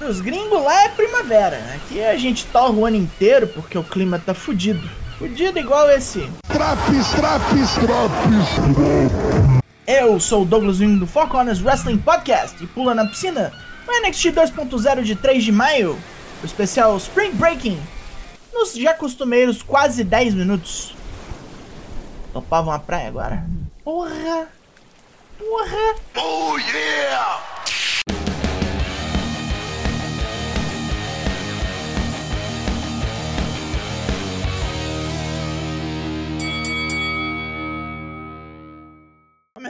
Os gringos lá é primavera. Aqui a gente torra o ano inteiro porque o clima tá fudido. Fudido igual esse. Traps, traps, traps. Eu sou o Douglas Wing do Four Corners Wrestling Podcast e pula na piscina no NXT 2.0 de 3 de maio, o especial Spring Breaking, nos já costumeiros quase 10 minutos. Topavam a praia agora? Porra! Porra! Oh yeah!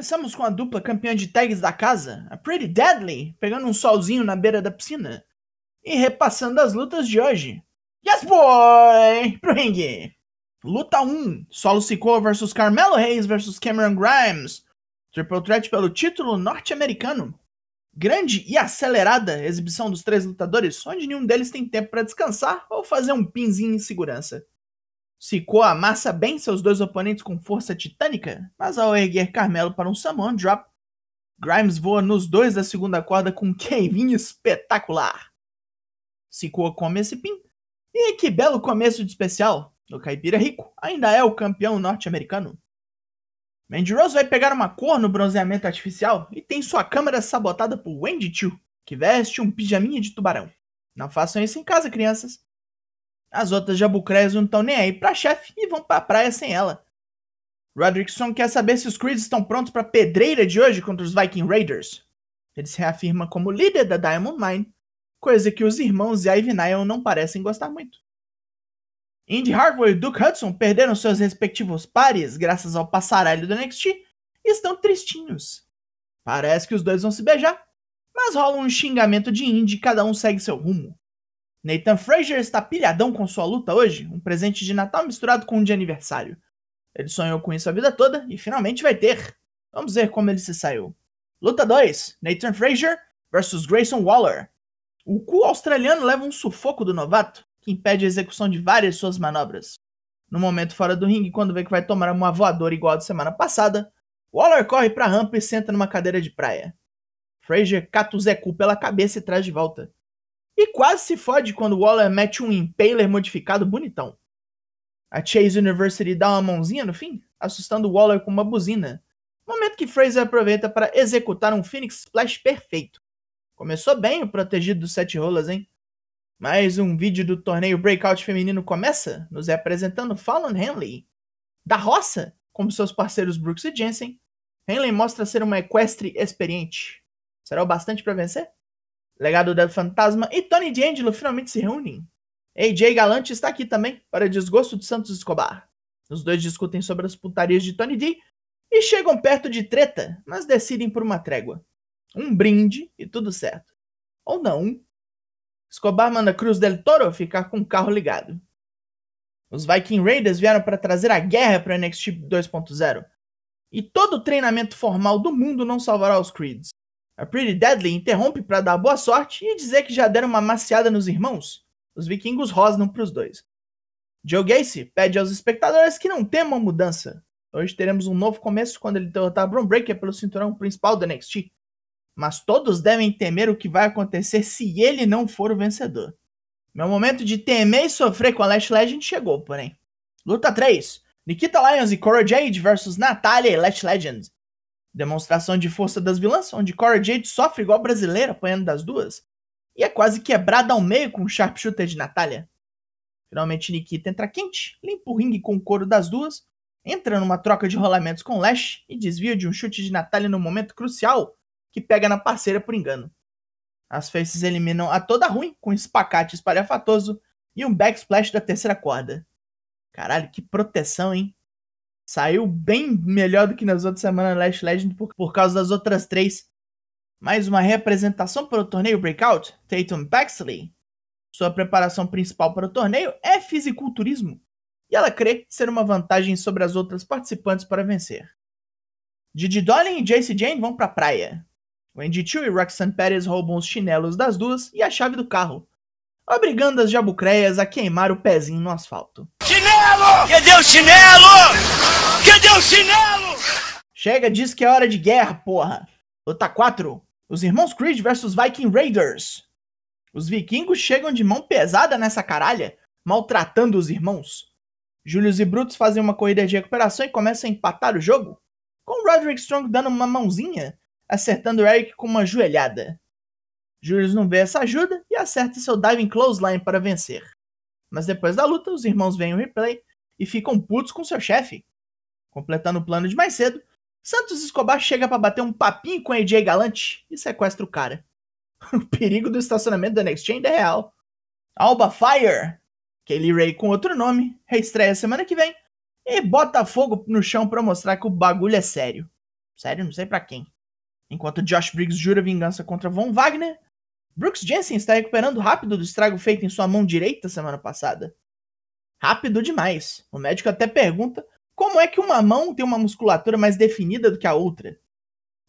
Começamos com a dupla campeã de tags da casa, a Pretty Deadly, pegando um solzinho na beira da piscina e repassando as lutas de hoje. Yes, boy! Pro ringue! Luta 1: Solo Sikoa vs Carmelo Hayes vs Cameron Grimes. Triple Threat pelo título norte-americano. Grande e acelerada exibição dos três lutadores, onde nenhum deles tem tempo para descansar ou fazer um pinzinho em segurança. Sikoa amassa bem seus dois oponentes com força titânica, mas ao erguer Carmelo para um Samoan Drop, Grimes voa nos dois da segunda corda com um cavinho espetacular. Sikoa come esse pin. E que belo começo de especial! O Caipira Rico ainda é o campeão norte-americano. Mandy Rose vai pegar uma cor no bronzeamento artificial e tem sua câmera sabotada por Wendy Chu, que veste um pijaminha de tubarão. Não façam isso em casa, crianças. As outras jabucreias não estão nem aí pra chefe e vão pra praia sem ela. Rodrickson quer saber se os Creeds estão prontos pra pedreira de hoje contra os Viking Raiders. Ele se reafirma como líder da Diamond Mine, coisa que os irmãos Ivy Nile não parecem gostar muito. Indy Hartwell e Duke Hudson perderam seus respectivos pares graças ao passaralho do NXT e estão tristinhos. Parece que os dois vão se beijar, mas rola um xingamento de Indy e cada um segue seu rumo. Nathan Frazier está pilhadão com sua luta hoje, um presente de Natal misturado com um de aniversário. Ele sonhou com isso a vida toda e finalmente vai ter. Vamos ver como ele se saiu. Luta 2: Nathan Frazier versus Grayson Waller. O cu australiano leva um sufoco do novato, que impede a execução de várias suas manobras. No momento fora do ringue, quando vê que vai tomar uma voadora igual a da semana passada, Waller corre para a rampa e senta numa cadeira de praia. Frazier cata o Zé Cu pela cabeça e traz de volta. E quase se fode quando Waller mete um Impaler modificado bonitão. A Chase University dá uma mãozinha no fim, assustando Waller com uma buzina. Momento que Fraser aproveita para executar um Phoenix Splash perfeito. Começou bem o protegido dos sete rolas, hein? Mais um vídeo do torneio Breakout feminino começa, nos apresentando Fallon Henley. Da roça, como seus parceiros Brooks e Jensen, Henley mostra ser uma equestre experiente. Será o bastante para vencer? Legado do Fantasma e Tony D'Angelo finalmente se reúnem. AJ Galante está aqui também, para desgosto de Santos Escobar. Os dois discutem sobre as putarias de Tony D e chegam perto de treta, mas decidem por uma trégua. Um brinde e tudo certo. Ou não. Escobar manda Cruz del Toro ficar com o carro ligado. Os Viking Raiders vieram para trazer a guerra para o NXT 2.0. E todo o treinamento formal do mundo não salvará os Creeds. A Pretty Deadly interrompe para dar boa sorte e dizer que já deram uma maciada nos irmãos. Os vikingos rosnam para os dois. Joe Gacy pede aos espectadores que não temam mudança. Hoje teremos um novo começo quando ele derrotar Braun Breaker pelo cinturão principal do NXT. Mas todos devem temer o que vai acontecer se ele não for o vencedor. Meu momento de temer e sofrer com a Lash Legend chegou, porém. Luta 3. Nikita Lyons e Cora Jade versus Natalia e Lash Legend. Demonstração de força das vilãs, onde Cora Jade sofre igual brasileira apanhando das duas, e é quase quebrada ao meio com o sharpshooter de Natália. Finalmente Nikita entra quente, limpa o ringue com o couro das duas, entra numa troca de rolamentos com Lash e desvia de um chute de Natália no momento crucial, que pega na parceira por engano. As faces eliminam a toda ruim com um espacate espalhafatoso e um backsplash da terceira corda. Caralho, que proteção, hein? Saiu bem melhor do que nas outras semanas Last Legend por, por causa das outras três. Mais uma representação para o torneio Breakout, Tatum Baxley. Sua preparação principal para o torneio é fisiculturismo, e ela crê ser uma vantagem sobre as outras participantes para vencer. Didi Dolin e Jace Jane vão para a praia. Wendy Chu e Roxanne Perez roubam os chinelos das duas e a chave do carro, obrigando as jabucreias a queimar o pezinho no asfalto. Chinelo! Cadê o chinelo? Cadê o chinelo? Chega, diz que é hora de guerra, porra. Luta 4. Os irmãos Creed versus Viking Raiders. Os vikingos chegam de mão pesada nessa caralha, maltratando os irmãos. Julius e Brutus fazem uma corrida de recuperação e começam a empatar o jogo, com Roderick Strong dando uma mãozinha, acertando Eric com uma joelhada. Julius não vê essa ajuda e acerta seu diving clothesline para vencer. Mas depois da luta, os irmãos veem o replay e ficam putos com seu chefe. Completando o plano de mais cedo, Santos Escobar chega para bater um papinho com AJ Galante e sequestra o cara. o perigo do estacionamento da Next Chain é real. Alba Fire, Kaylee Ray com outro nome, reestreia semana que vem e bota fogo no chão para mostrar que o bagulho é sério. Sério, não sei para quem. Enquanto Josh Briggs jura vingança contra Von Wagner, Brooks Jensen está recuperando rápido do estrago feito em sua mão direita semana passada. Rápido demais. O médico até pergunta como é que uma mão tem uma musculatura mais definida do que a outra.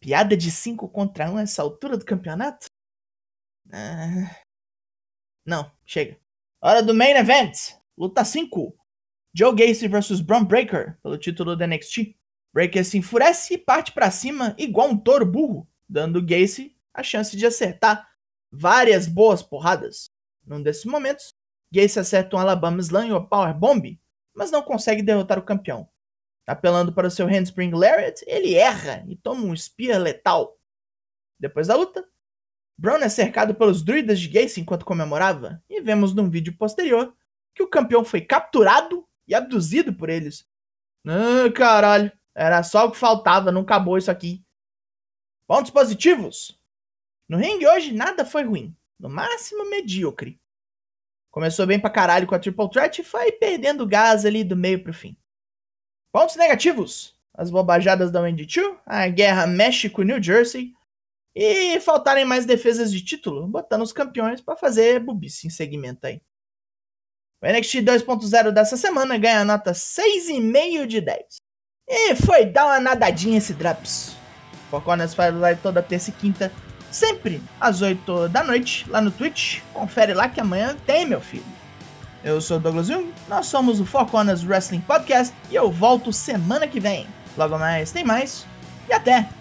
Piada de 5 contra 1 um essa altura do campeonato? Ah... Não, chega. Hora do main event. Luta 5. Joe Gacy vs Braun Breaker pelo título da NXT. Breaker se enfurece e parte para cima igual um touro burro, dando Gacy a chance de acertar várias boas porradas. Num desses momentos, Gacy acerta um Alabama Slam e uma Power Bomb, mas não consegue derrotar o campeão. Apelando para o seu handspring lariat, ele erra e toma um spear letal. Depois da luta, Brown é cercado pelos druidas de Gacy enquanto comemorava, e vemos num vídeo posterior que o campeão foi capturado e abduzido por eles. Ah, caralho, era só o que faltava, não acabou isso aqui. Pontos positivos. No ringue hoje nada foi ruim, no máximo medíocre. Começou bem pra caralho com a Triple Threat e foi perdendo gás ali do meio pro fim. Pontos negativos. As bobajadas da Wendy Chu, a guerra México-New Jersey, e faltarem mais defesas de título, botando os campeões para fazer bubice em segmento aí. O NXT 2.0 dessa semana ganha nota 6,5 de 10. E foi dar uma nadadinha esse Drops. Foconas faz live toda terça e quinta, sempre às 8 da noite, lá no Twitch. Confere lá que amanhã tem, meu filho. Eu sou o Douglas Jung, nós somos o Foconas Wrestling Podcast e eu volto semana que vem. Logo mais tem mais e até!